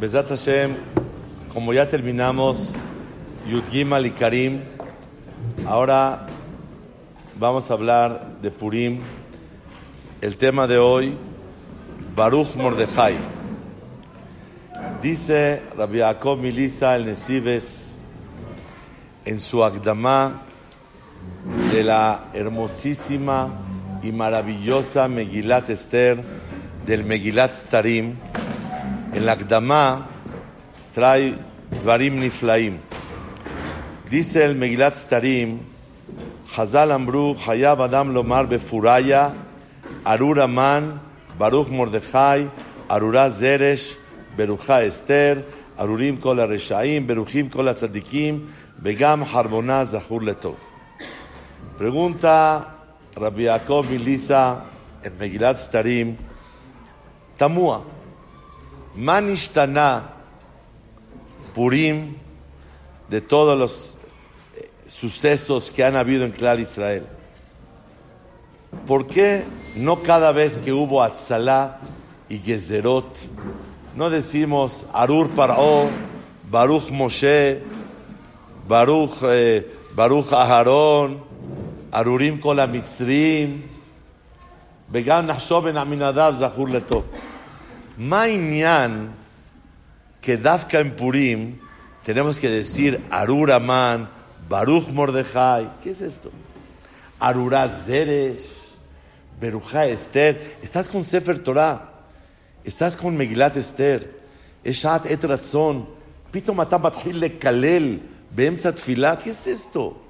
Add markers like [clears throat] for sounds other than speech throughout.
Besat Hashem, como ya terminamos Yud Gimal y Karim, ahora vamos a hablar de Purim. El tema de hoy, Baruch Mordechai. Dice Rabbi Yaakov Milisa el Nesibes en su Agdamá de la hermosísima y maravillosa Megilat Esther del Megilat Starim, en la Agdamá trae Dvarim Niflaim. Dice el Megilat Starim, Hazal Amru, Hayab Adam Lomar Befuraya, Arura Man, Baruch Mordechai, Arura Zeresh, Berucha Esther, Arurim Kol HaReshaim, Beruchim Kol HaTzadikim, Begam Harbona Zahur Letov. Pregunta Rabbi Yaakov Milisa en Megilat Starim, Tamua, Manishtana Purim de todos los eh, sucesos que han habido en Clar Israel. ¿Por qué no cada vez que hubo Atzalá y Gezerot, no decimos Arur Paró, Baruch Moshe, Baruch, eh, Baruch Aharón, Arurim Kol Amitzrim, Began Nahshoben Aminadav Zahur Letov? Mañan, que Dafka en Purim, tenemos que decir Aruraman, Baruch Mordejai. ¿Qué es esto? Arurá Zeresh, Berujá Esther. Estás con Sefer Torah, estás con Megilat Esther, Eshat Etratzon, Pito Matam Bathil Lekalel, Beemsa Tfilah. ¿Qué es esto?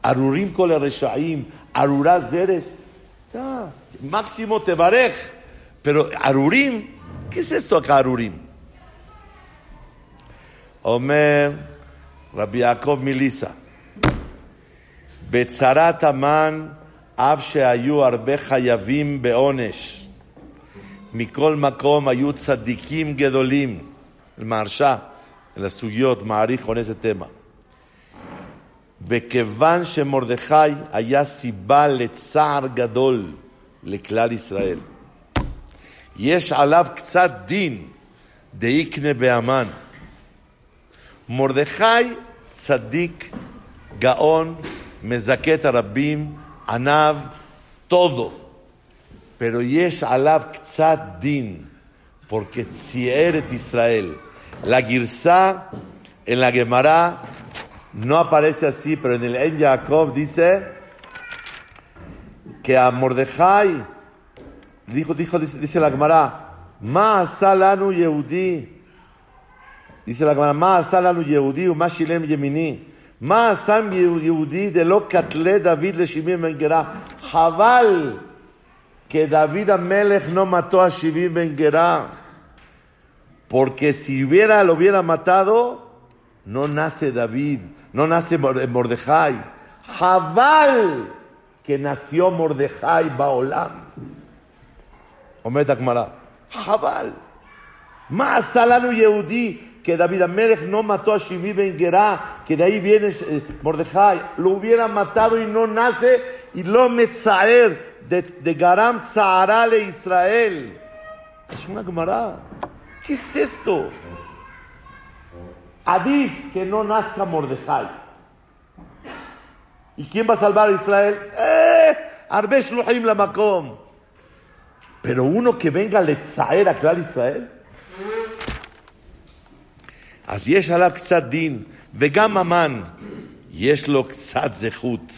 Arurim Kol Reshaim, Arurá Zeresh. Máximo Tebarej, pero Arurim. ¿Qué es esto acá ארורים? אומר רבי יעקב מליסה, בצרת המן, אף שהיו הרבה חייבים בעונש, מכל מקום היו צדיקים גדולים, למהרשה, לסוגיות, מעריך con ese tema. וכיוון שמרדכי היה סיבה לצער גדול לכלל ישראל, יש עליו קצת דין דאיקנה באמן. מרדכי צדיק, גאון, מזכה את הרבים, עניו, todo. pero יש עליו קצת דין, porque ציער את ישראל. La Girsa en la Gemara no aparece así, pero en el En Jacob dice que a Mordejai dijo, dijo, dice, la Gemara, Ma salanu Yehudi. Dice la Gemara, Ma salanu Yehudi, Ma shilem yemini. Ma sam Yehudi de lo katle David le Shimim ben Gerá. Javal que David Amelech no mató a Shimim ben. Porque si hubiera, lo hubiera matado, no nace David, no nace Mordejai. Jabal que nació Mordejai Baolam. Omet Akmara. Jabal. Más salano Yehudi que David Amelech no mató a Shimi Ben Gerá, que de ahí viene Mordejai. Lo hubiera matado y no nace y lo metzaer de, Garam Saharale Israel. Es una Gemara. ¿Qué es esto? Adif que no nazca Mordejai. ¿Y quién va a salvar a Israel? ¡Eh! Arbesh Luhim la Makom. Pero uno que venga a Letzaer a Klal Israel. אז יש עליו קצת דין, וגם המן, יש לו קצת זכות.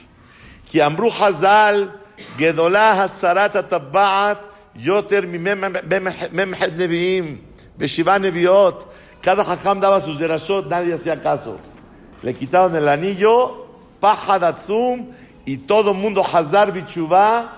כי אמרו חז"ל, גדולה הסרת הטבעת יותר ממ"ח נביאים. Beshiva Neviot, cada jajam daba sus derashot, nadie hacía caso. Le quitaron el anillo, paja y todo mundo hazar bichuvá,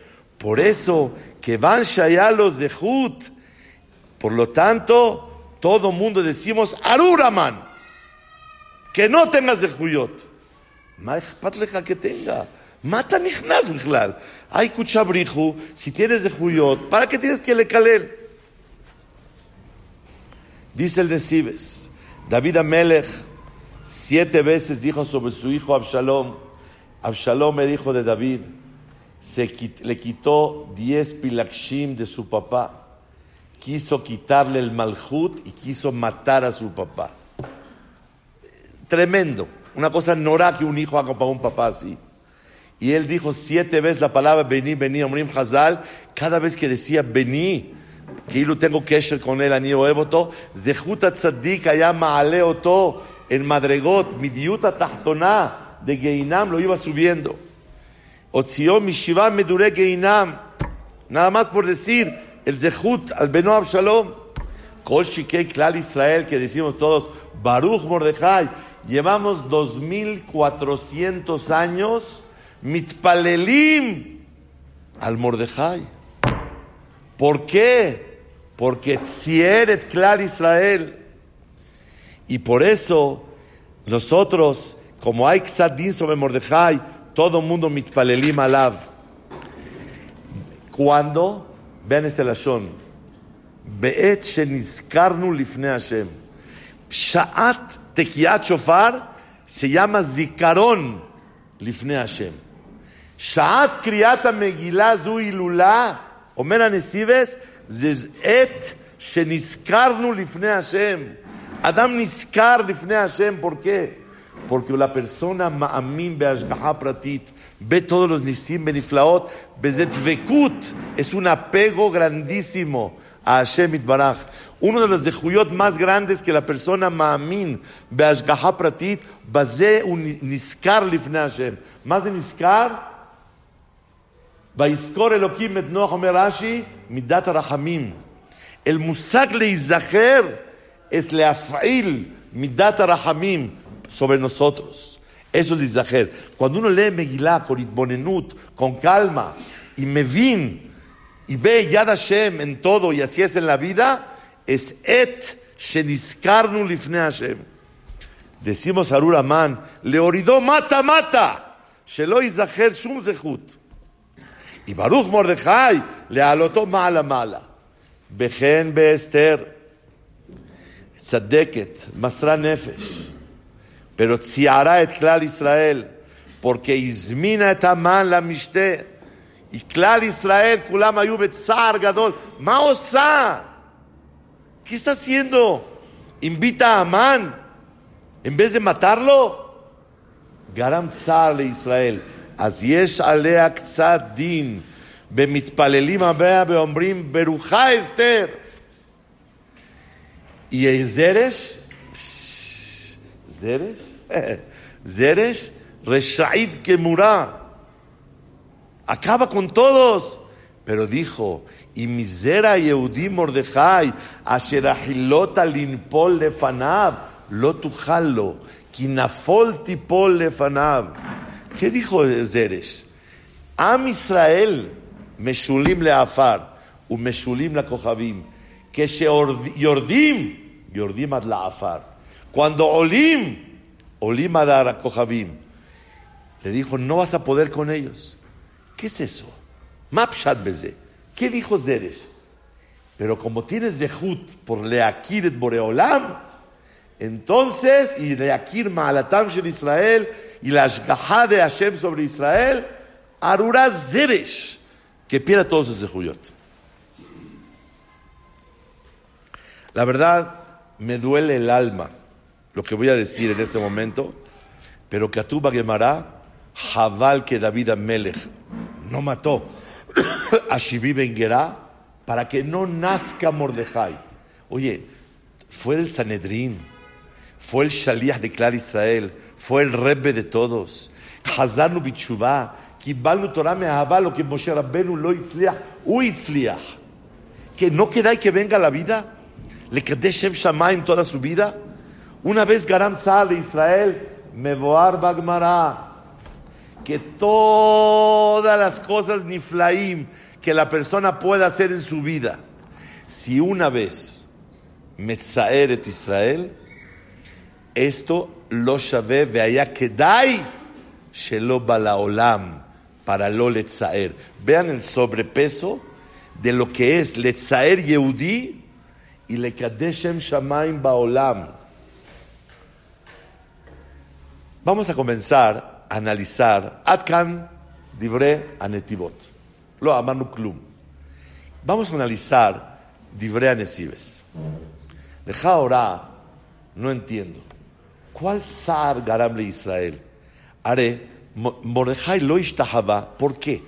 Por eso, que van shayalo zehut. Por lo tanto, todo mundo decimos Arur Amán. que no tengas de Juyot. patleja que tenga. Mata nichnas bichlal. Hay cuchabriju, si tienes de Juyot, ¿para qué tienes que le caler? Dice el de Sibes, David Amelech siete veces dijo sobre su hijo Absalom, Absalom el hijo de David, se le quitó diez pilakshim de su papá, quiso quitarle el malhut y quiso matar a su papá. Tremendo, una cosa nora que un hijo haga para un papá así. Y él dijo siete veces la palabra vení, vení, Omrim Hazal. Cada vez que decía vení, que yo tengo kesher con él, ani oevoto, zehuta tzaddik allá maaleoto en madregot, midiuta tachtona de Geinam lo iba subiendo. Otzió mishiva medure Geinam. Nada más por decir el zehut al Beno Absalom. Kol Shikei Klal Israel, que decimos todos, Baruch Mordejai. Llevamos 2400 años mitpalelim al Mordejai. ¿Por qué? Porque Tzieret Clar Israel. Y por eso nosotros, como hay Tzadin sobre Mordejai, todo mundo mitpalelim alav. Cuando, vean este lashon, be'et shenizkarnu lifne Hashem. Sha'at tekiat shofar se llama zikaron lifne Hashem. שעת קריאת המגילה זו הילולה, אומר הנסיבס, זה עת שנזכרנו לפני השם. אדם נזכר לפני השם, ¿por qué? Porque la persona מאמין בהשגחה פרטית, todos los nisim beniflaot, בזה דבקות, es un apego grandísimo a Hashem Itbaraj. Uno de los dejuyot más grandes que la persona מאמין בהשגחה פרטית, בזה הוא נזכר לפני השם. מה זה נזכר? ויזכור אלוקים את נוח, אומר רש"י, מידת הרחמים. El musag leizaher es leafil midat arachamim sobre nosotros. Eso es leizaher. Cuando uno lee Megillah con itbonenut, con calma, y mevin, y ve Yad Hashem en todo, y así es en la vida, es et sheniskarnu lifne Hashem. Decimos a Ruraman, le oridó mata, mata, shelo izaher shum zechut. Y Baruch Mordejai le alotó mala mala. Bejen Esther, Tzadeket, Masra Nefesh Pero tziara et klal Israel, porque izmina et Aman la mishte. Y klal Israel, kulam ayu betzar gadol. Ma osa? ¿Qué está haciendo? Invita a Amán en vez de matarlo. Garam tzar le Israel. אז יש עליה קצת דין. במתפללים הבא ואומרים, ברוכה אסתר. Y Zeresh, Zeresh, [laughs] Zeresh, Reshaid Kemura, acaba con todos. Pero dijo, y misera Yehudi Mordejai, asher ahilota linpol lefanav, lo tujalo, kinafol tipol lefanav. ¿Qué dijo Zeresh? Am Israel, Meshulim leafar, u Meshulim la kochavim, que se yordim, yordim ad laafar. Cuando olim, olim ad la kochavim. Le dijo, no vas a poder con ellos. ¿Qué es eso? Mapshat beze. ¿Qué dijo Zeresh? Pero como tienes zehut por leakir boreolam, entonces, y leakir ma'alatam shel Israel, y la ashgaha de Hashem sobre Israel, Arura Zeresh, que pierda todos ese juyot. La verdad, me duele el alma lo que voy a decir en este momento, pero Katuba Gemara, Jabal que David Amelech no mató [coughs] a Shibí Ben para que no nazca Mordejai. Oye, fue el Sanedrín, fue el Shaliach de Clar Israel, fue el Rebbe de todos. Hazanu Bichuvá, Kibalnu Torah Mehavá, lo que Moshe Rabbenu lo itzliach. Que no queda y que venga la vida, le Kadeshem Shamaim toda su vida. Una vez Garam sale Israel, Mevoar Bagmara, que todas las cosas niflaim que la persona pueda hacer en su vida, si una vez Metzaeret Israel, esto lo shave veaya kedai shelo balaolam para lo letzaer. Vean el sobrepeso de lo que es letzaer yehudi y le kadeshem shamaim baolam. Vamos a comenzar a analizar Atkan divrei anetivot. Lo amanu klum. Vamos a analizar divrei anesibes. Deja ahora, no entiendo. ¿Cuál zar garam le Israel? Haré, Mordejai lo ishtahaba. ¿Por qué?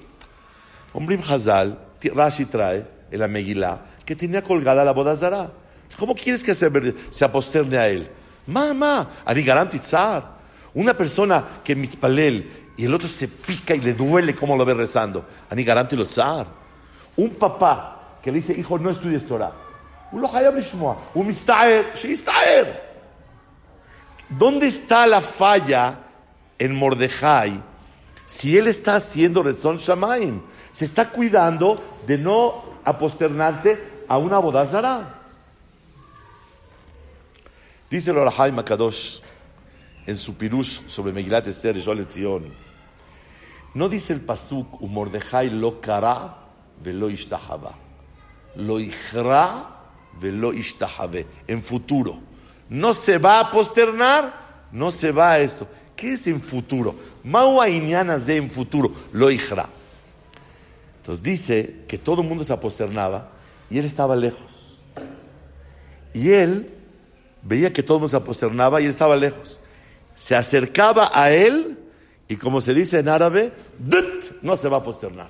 Ombrim Hazal, Rashi trae en la Megilá, que tenía colgada la boda zara. ¿Cómo quieres que se, se aposterne a él? Mamá, Ari garam titzar. Una persona que mitpalel y el otro se pica y le duele como lo ve rezando. Ani titzar. Un papá que le dice, hijo, no estudies Torah. ¿Dónde está la falla en Mordejai si él está haciendo Rezon Shamaim? Se está cuidando de no aposternarse a una bodazara. Dice el Orahai Makadosh en su pirush sobre Megilat Esther y Zion. No dice el pasuk, Mordejai lo kara velo ishtahaba. Lo ijra velo ishtahave. En futuro. No se va a posternar, no se va a esto. ¿Qué es en futuro? Maua de en futuro. Lo ijra. Entonces dice que todo el mundo se aposternaba y él estaba lejos. Y él veía que todo el mundo se aposternaba y él estaba lejos. Se acercaba a él y como se dice en árabe, no se va a posternar.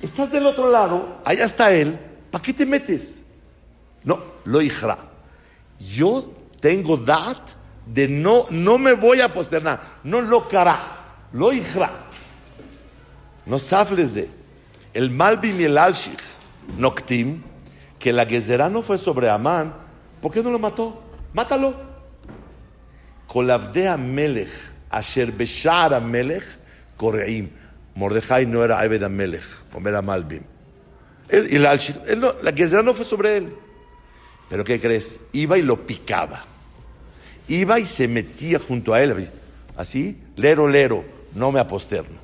Estás del otro lado, allá está él, ¿para qué te metes? No, lo ijra. Yo tengo dat de no, no me voy a posternar, no lo cara, lo ijra. No safles de el Malbim y el Alshich, Noctim, que la Gezerá no fue sobre Amán, ¿por qué no lo mató? Mátalo. Kolavdea Melech, Asher Beshara Melech, Koreim. Mordejai no era Ebed Melech, como era Malbim. Él, y la, él no, la Gezerá no fue sobre él. Pero ¿qué crees? Iba y lo picaba. Iba y se metía junto a él. Así, lero, lero, no me aposterno.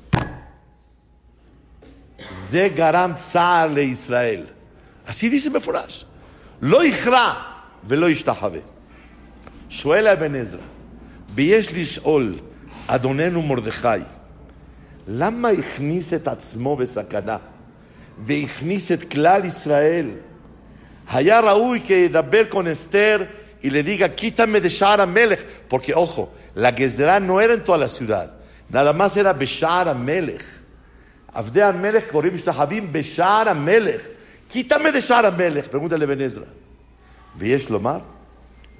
Ze garam le Israel. Así dice Meforash. Lo ijra, velo ishtahave. Suela Ebenezra. ויש לשאול, אדוננו מרדכי, למה הכניס את עצמו בסכנה והכניס את כלל ישראל? היה ראוי כי ידבר con Esther y le diga, quítame de Shara Melech, porque ojo, la Gezerá no era en toda la ciudad, nada más era Beshara Melech. עבדי המלך קוראים משתחווים בשער המלך. קיטמא דשער המלך, pregúntale Ben Ezra. ויש לומר,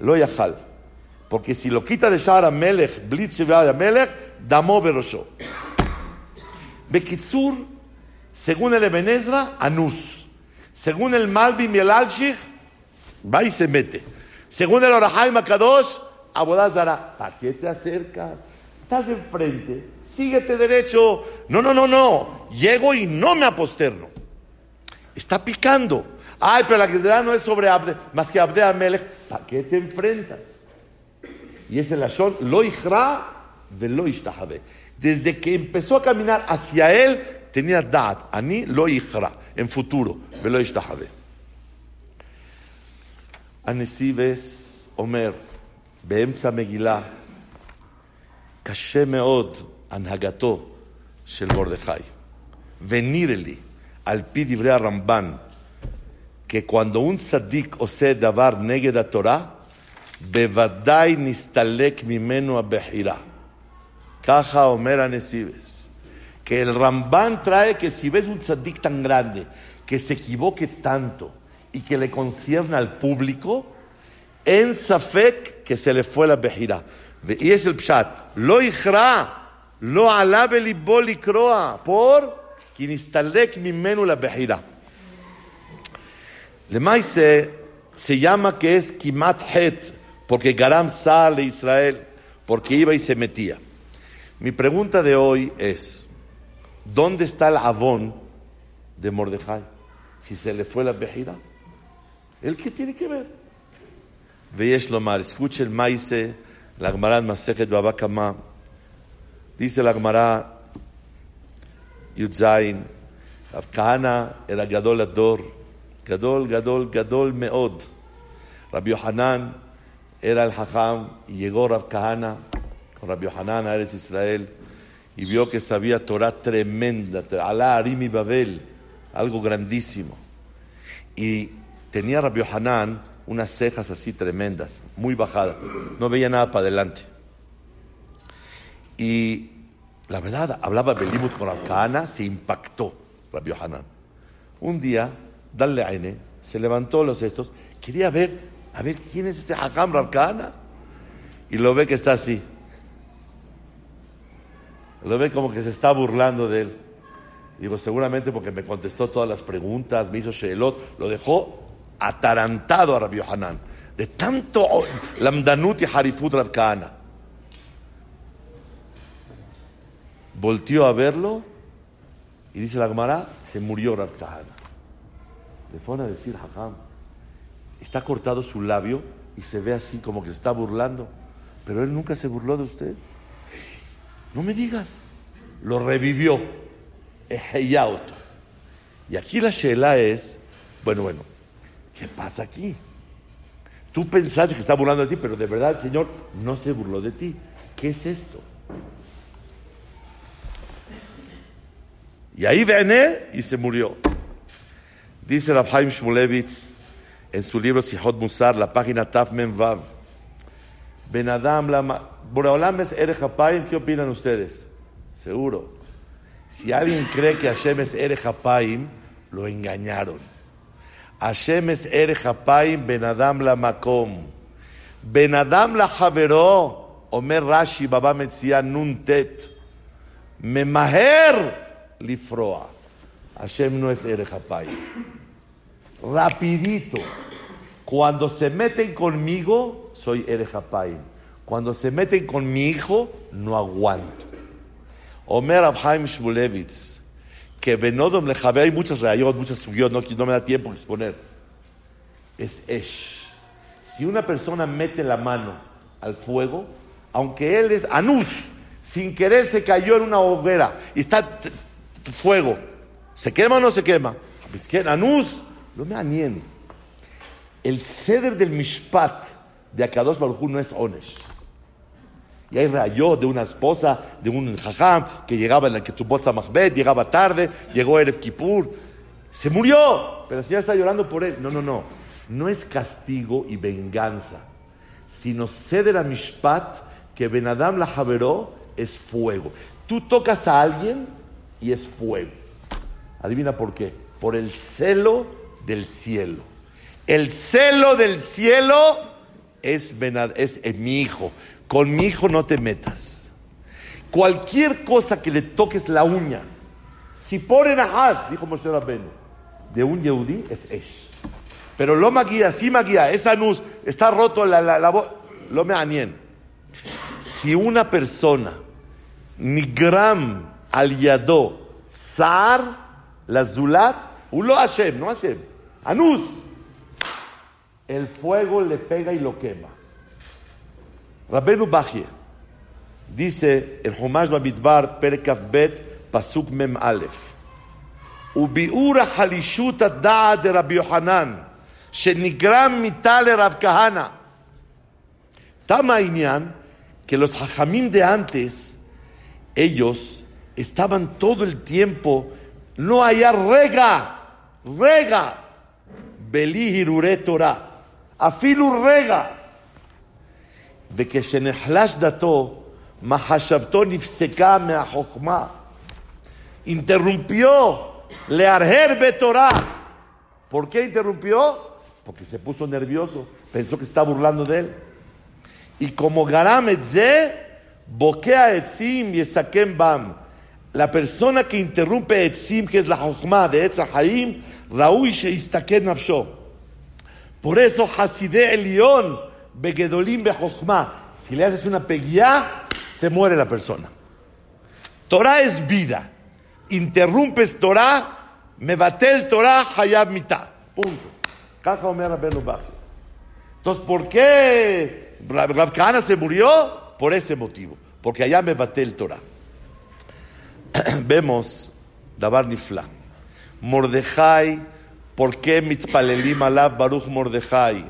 לא יכל. Porque si lo quita de Shara Melech, Blitz Melech, Damo Berosho. Bekitsur, según el Ebenezra, Anus. Según el Malbim y el va y se mete. Según el Orahaim Akadosh, Abodazara. ¿Para qué te acercas? Estás enfrente, síguete derecho. No, no, no, no. Llego y no me aposterno. Está picando. Ay, pero la Gedra no es sobre Abde, más que Abde Amelech. ¿Para qué te enfrentas? Y es el Ashon, lo ijra lo Desde que empezó a caminar hacia él, tenía dad. Ani lo ijra, en futuro, velo ishtahabe. Anesibes Omer, באמצע מגילה, קשה מאוד הנהגתו של מרדכי. ונראה לי, על פי דברי הרמב"ן, cuando un צדיק עושה דבר נגד התורה, בוודאי נסתלק ממנו הבחירה. ככה אומר הנסיבס. Que el Rambán trae que si ves un tzadik tan grande, que se equivoque tanto y que le concierne al público, en Safek que se le fue la bejira. Y es el pshat. Lo ijra lo alá בליבו לקרוע, por כי נסתלק ממנו לבחירה. למעשה, se llama que es kimat het, porque Garam sale Israel, porque iba y se metía. Mi pregunta de hoy es, ¿dónde está el avón de Mordejai? Si se le fue la bejira. ¿El qué tiene que ver? Veyesh Lomar. Escuche el maíz, la Gemara Masejet Babakama. Dice la Gemara, Yudzain, Rav Kahana era Gadol Ador, Gadol, Gadol, Gadol Meod. Rabbi Yohanan era el Hacham y llegó Rav Kahana con Rabbi Yohanan a Eres Israel y vio que sabía Torah tremenda, Alá Arim y Babel, algo grandísimo. Y tenía Rabbi Yohanan unas cejas así tremendas, muy bajadas, no veía nada para adelante. Y la verdad, hablaba Belimut con Rav Kahana, se impactó Rabbi Yohanan. Un día, Dale Aine, se levantó los estos, quería ver, a ver quién es este Hakam Rav Kahana. Y lo ve que está así. Lo ve como que se está burlando de él. Digo, seguramente porque me contestó todas las preguntas, me hizo Sheelot, lo dejó atarantado a Rabbi Yohanan. De tanto lamdanut y harifut Rav Kahana. Volteó a verlo y dice la Gemara, se murió Rav Kahana. Le fueron a decir, Hakam, está cortado su labio y se ve así como que se está burlando. Pero él nunca se burló de usted. No me digas. Lo revivió. Y aquí la Sheela es, bueno, bueno, ¿qué pasa aquí? Tú pensaste que está burlando de ti, pero de verdad el Señor no se burló de ti. ¿Qué es esto? Y ahí vene y se murió. Dice Rafaim Shmulevitz en su libro Sihot Musar, la página Taf Men Vav. Ben Adam, Boreolam es Erejapayim, ¿qué opinan ustedes? Seguro. Si alguien cree que Hashem es Erejapayim, lo engañaron. Hashem es Erejapayim, Ben Adam la Makom. Ben Adam la Javero, Omer Rashi, Baba Metzia, Nun Tet. Memaher Lifroa. Hashem no es Erejapayim. Rapidito. Cuando se meten conmigo, soy Erejapayim. Cuando se meten con mi hijo, no aguanto. Omer Abhaim Shmulevitz, que Benodom Lejabe, hay muchas rayos, muchas subió, no, no me da tiempo de exponer. Es Esh. Si una persona mete la mano al fuego, aunque él es Anus, sin querer se cayó en una hoguera y está fuego, ¿se quema o no se quema? Pues Anus, anien. El ceder del Mishpat de Akadosh Baruj no es Onesh. Y hay rayó de una esposa, de un jajam, que llegaba en la que tuvo Mahbet, llegaba tarde, llegó Erev Kippur, se murió, pero la señora está llorando por él. No, no, no. No es castigo y venganza, sino ceder a Mishpat, que Benadam la Javeró es fuego. Tú tocas a alguien y es fuego. Adivina por qué. Por el celo del cielo. El celo del cielo es, es mi hijo. Con mi hijo no te metas. Cualquier cosa que le toques la uña, si ponen a dijo Moshe Rabbeinu, de un Yehudi es Esh. Pero lo maguía, sí maguía, esa anus, está roto la, la, la lo me anien. Si una persona, nigram al yado, zar, la zulat, ulo Hashem, no Hashem, anus, el fuego le pega y lo quema. Rabenu Bachie dice en Humash Bamidbar Perkaf Bet Pasuk Mem Aleph וביאור החלישות הדעת דרבי יוחנן שנגרם מיתה לרב כהנא. תם העניין que los hajamim de antes, ellos estaban todo el tiempo, no haya rega, rega, beli hirure Torah, afilu rega. וכשנחלש דתו, מחשבתו נפסקה מהחוכמה. Interrumpió learher betorah. ¿Por qué interrumpió? Porque se puso nervioso, pensó que estaba burlando de él. Y como garam etze, bokea etzim y esakem bam. La persona que interrumpe etzim, que es la jochma de Etz Raúi sheistaken. Por eso Hasideh Elión, Begedolim Bejochma. Si le haces una peguía, se muere la persona. Torah es vida. Interrumpes Torah, el Torah, hayab mitad. Punto. Caja Omer Entonces, ¿por qué Rav Kahana se murió? Por ese motivo, porque allá me bate el Torah. [clears throat] Vemos Dabar Nifla. Mordejai, ¿por qué mitpalelim alav Baruch Mordejai?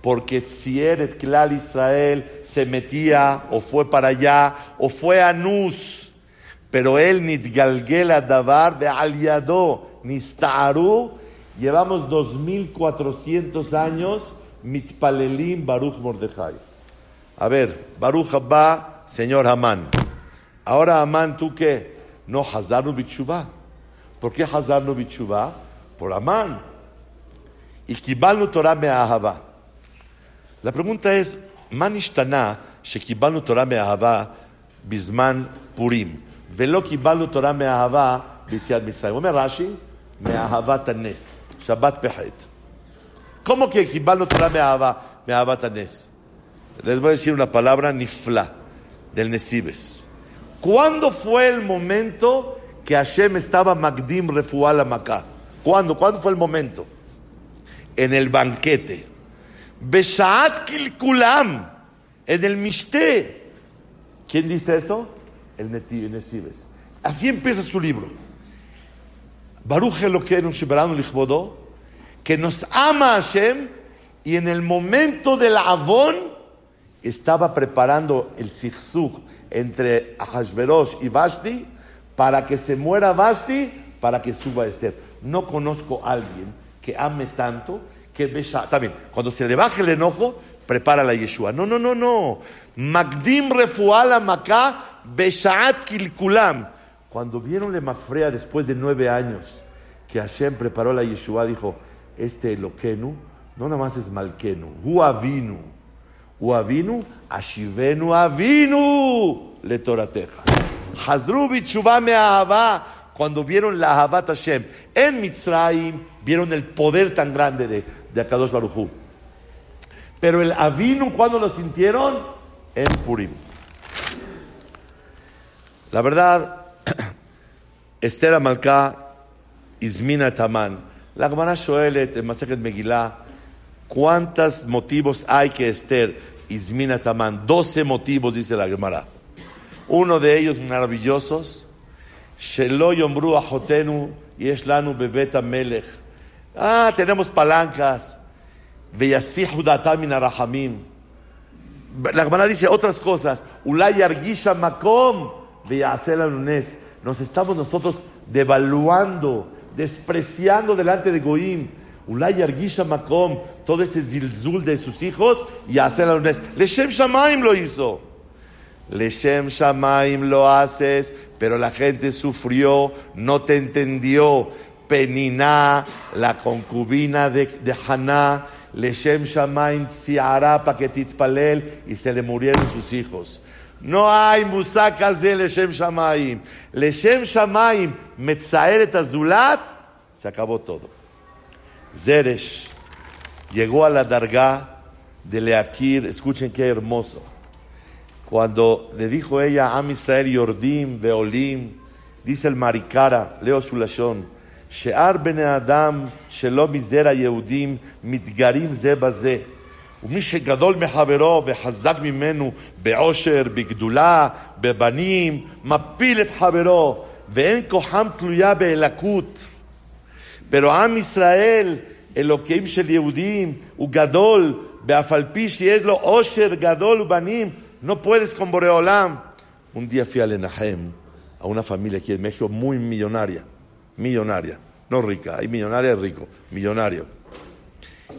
Porque Tzieret Klal Israel se metía o fue para allá o fue a Nus, pero él nitgalgela davar de aliado nistaru. Llevamos 2400 años mitpalelim Baruch Mordejai. A ver, Baruch Abba, señor Amán. Ahora Amán, ¿tú qué? No, Hazarnu Bichuvah. ¿Por qué Hazarno Bichuvá? Por Amán. Y Kibalnu Torah Me'ahava. La pregunta es, Manishtana Shekibalnu Torah Me'ahava Bisman Purim. Velo Kibalnu Torah Me'ahava Bitziad Mitzrayim. Omer Rashi, Me'ahavat Anes. Shabbat Pehet. ¿Cómo que Kibalnu Torah Me'ahavat Anes? Les voy a decir una palabra, nifla, del Nesibes. ¿Cuándo fue el momento que Hashem estaba Magdim Refual Maká? ¿Cuándo? ¿Cuándo fue el momento? En el banquete. Beshaat Kilkulam, en el Mishte. ¿Quién dice eso? El Nesibes. Así empieza su libro. Baruch Elokeinu Sheberanu Lichbodo, que nos ama Hashem y en el momento del Avon estaba preparando el Sichsug entre Ahashverosh y Vashti para que se muera Vashti, para que suba Esther. No conozco a alguien que ame tanto que Besha. También, cuando se le baje el enojo, prepara la Yeshua. No, no, no, no. Magdim refuala maká beshaat kilkulam. Cuando vieron le Mafrea después de nueve años que Hashem preparó la Yeshua, dijo: Este Eloquenu no nada más es Malkenu, Hu Avinu. Hu Avinu, Ashivenu Avinu le Torateja. Hazru bichuvah me ahava. Cuando vieron la Ahavat Hashem en Mitzrayim, vieron el poder tan grande de, de Akadosh Baruchu. Pero el Avinu, cuando lo sintieron? En Purim. La verdad, [clears throat] Esther Amalcá, Izmina Taman. La Gemara Shoelet en Megillah, ¿cuántos motivos hay que Esther, Izmina Taman? Doce motivos, dice la Gemara. Uno de ellos maravillosos, Shelo Yombru Ahotenu Yeshlanu Bebeta Melech. Ah, tenemos palancas. La Gemara dice otras cosas. Ulay Argisha Makom Lunes. Nos estamos nosotros devaluando, despreciando delante de Goim. Ulay Argisha Makom, todo ese zilzul de sus hijos, y Lunes. Leshem Shamaim lo hizo. Leshem Shamaim lo haces, pero la gente sufrió, no te entendió. Peniná, la concubina de, de Haná, Leshem Shamaim Tziara para que titpalel y se le murieron sus hijos. No hay musacas de Leshem Shamaim. Leshem Shamaim, Metzaeret Azulat, se acabó todo. Zeresh llegó a la Dargá de Leakir, escuchen qué hermoso. Cuando le dijo ella, Am Israel Yordim, Veolim, dice el Marikara, leo su lashon, שאר בני אדם שלא מזרע יהודים מתגרים זה בזה. ומי שגדול מחברו וחזק ממנו בעושר, בגדולה, בבנים, מפיל את חברו, ואין כוחם תלויה באלקות. pero עם ישראל, אלוקים של יהודים, הוא גדול, ואף על פי שיש לו עושר גדול ובנים, no puedes con Boreolam. Un día fui a Lenahem, a una familia aquí en México muy millonaria, millonaria, no rica, hay millonaria y rico, millonario.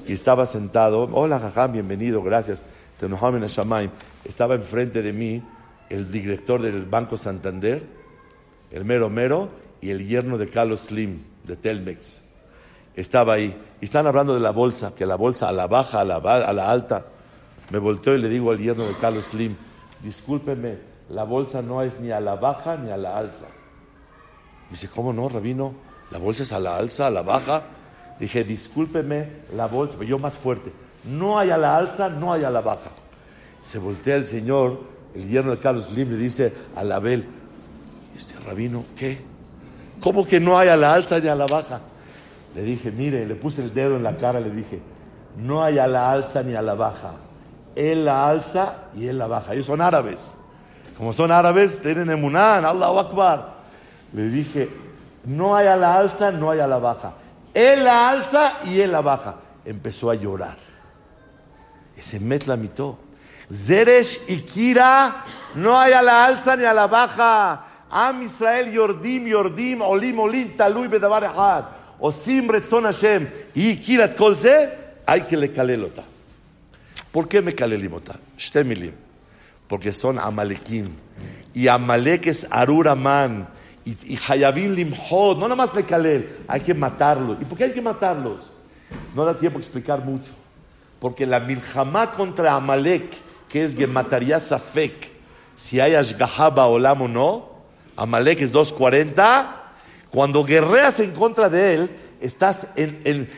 Y estaba sentado, hola jajam, bienvenido, gracias, estaba enfrente de mí el director del Banco Santander, el mero mero, y el yerno de Carlos Slim, de Telmex. Estaba ahí. Y están hablando de la bolsa, que la bolsa a la baja, a la alta. Me volteo y le digo al yerno de Carlos Slim, discúlpeme, la bolsa no es ni a la baja ni a la alza. dice, ¿cómo no, rabino? La bolsa es a la alza, a la baja. Dije, discúlpeme, la bolsa, pero yo más fuerte. No hay a la alza, no hay a la baja. Se voltea el señor, el yerno de Carlos Slim, le dice a la Abel, este rabino, ¿qué? ¿Cómo que no hay a la alza ni a la baja? Le dije, mire, le puse el dedo en la cara, le dije, no hay a la alza ni a la baja. Él la alza y él la baja. Ellos son árabes. Como son árabes, tienen emunán, Allahu Akbar. Le dije, no hay a la alza, no hay a la baja. Él la alza y él la baja. Empezó a llorar. Ese met la mitó. Zeresh y Kira, no hay a la alza ni a la baja. Am Israel, Yordim, Yordim, Olim, Olim, Talui, Bedabar, Ahad. Osim, Retzon Hashem. Y Kirat Kolze, hay que le calelota. ¿Por qué me calelimota? Shtemilim. Porque son Amalekim. Y Amalek es Aruraman. Y, y Hayavim Limhod. No nada más le calel. Hay que matarlos. ¿Y por qué hay que matarlos? No da tiempo a explicar mucho. Porque la milhamá contra Amalek, que es que mataría Safek, si hay Ashgahaba Olam o no, Amalek es 240. Cuando guerreas en contra de él, estás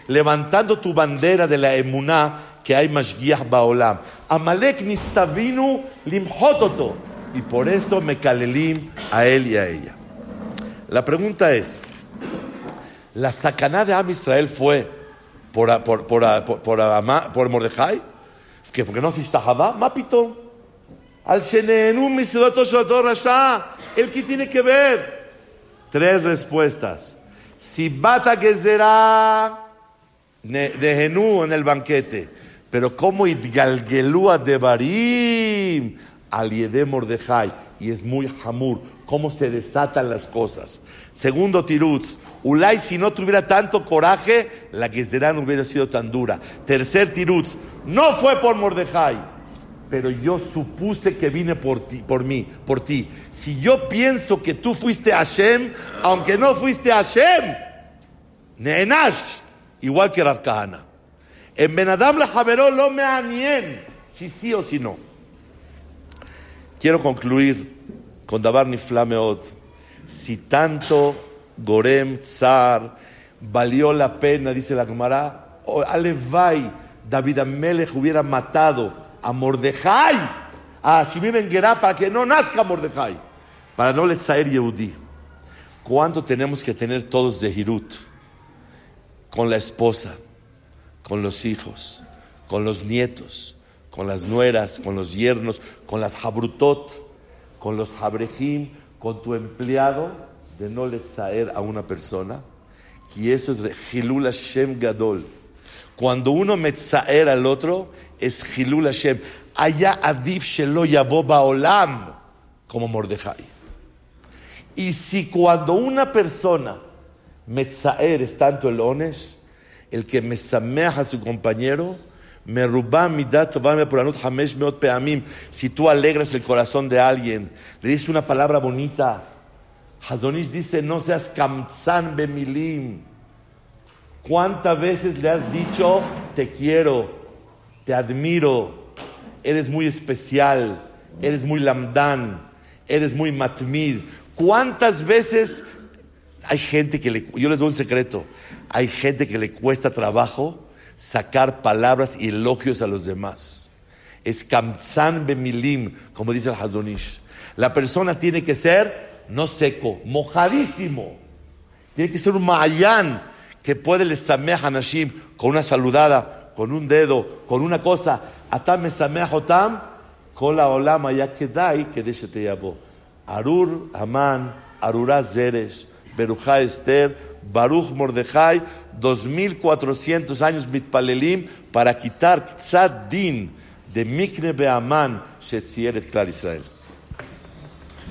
levantando tu bandera de la emuná que hay Mashgiach Baolam. Amalek nistavinu limhototo. Y por eso me calelim a él y a ella. La pregunta es, ¿la sacaná de Am Israel fue por, por, por, por, por, Mordejai? ¿Que porque no se estajaba? Mapito. Al Shenenu Misidoto Shotor Rasha. ¿El que tiene que ver? Tres respuestas. Si bata que será de Genú en el banquete. Pero como Idgalgelúa de Barim al Yede Mordejai. Y es muy hamur. Cómo se desatan las cosas. Segundo tirutz. Ulay, si no tuviera tanto coraje, la Gezerá no hubiera sido tan dura. Tercer tirutz. No fue por Mordejai pero yo supuse que vine por ti, por mí, por ti. Si yo pienso que tú fuiste Hashem, aunque no fuiste Hashem, Neenash, igual que Rav. En Benadab la Javeró lo me anien, si sí o si no. Quiero concluir con Dabar Niflameot. Si tanto Gorem Tsar valió la pena, dice la Gemara, Alevai, David Amelech hubiera matado a Mordejai, a Shimim Ben para que no nazca Mordejai, para no le traer Yehudí. ¿Cuánto tenemos que tener todos de Hirut? Con la esposa, con los hijos, con los nietos, con las nueras, con los yernos, con las habrutot, con los habrejim, con tu empleado, de no le traer a una persona. Y eso es Hilul Hashem Gadol. Cuando uno metzaer al otro, es Hilul Hashem. Allá Adif Shelo Yavo Baolam, como Mordejai. Y si cuando una persona metzaer es tanto el ones, el que me sameja a su compañero, me ruba mi dato, por anot hamesh meot peamim. Si tú alegras el corazón de alguien, le dices una palabra bonita. Hazonish dice, no seas kamzan bemilim. ¿Cuántas veces le has dicho, te quiero, te admiro, eres muy especial, eres muy lamdán, eres muy matmid? ¿Cuántas veces hay gente que le, yo les doy un secreto, hay gente que le cuesta trabajo sacar palabras y elogios a los demás. Es kamzan bemilim, como dice el Hazonish. La persona tiene que ser no seco, mojadísimo. Tiene que ser un mayán que puede le sameach a Nashim con una saludada, con un dedo, con una cosa. Atam me sameach otam, kola olama ya kedai que te. Arur Aman, Arurá Zeresh, Berujá Esther, Baruch Mordejai, 2400 años mitpalelim para quitar tzad din de Mikne Beaman, Shetzieret Clar Israel.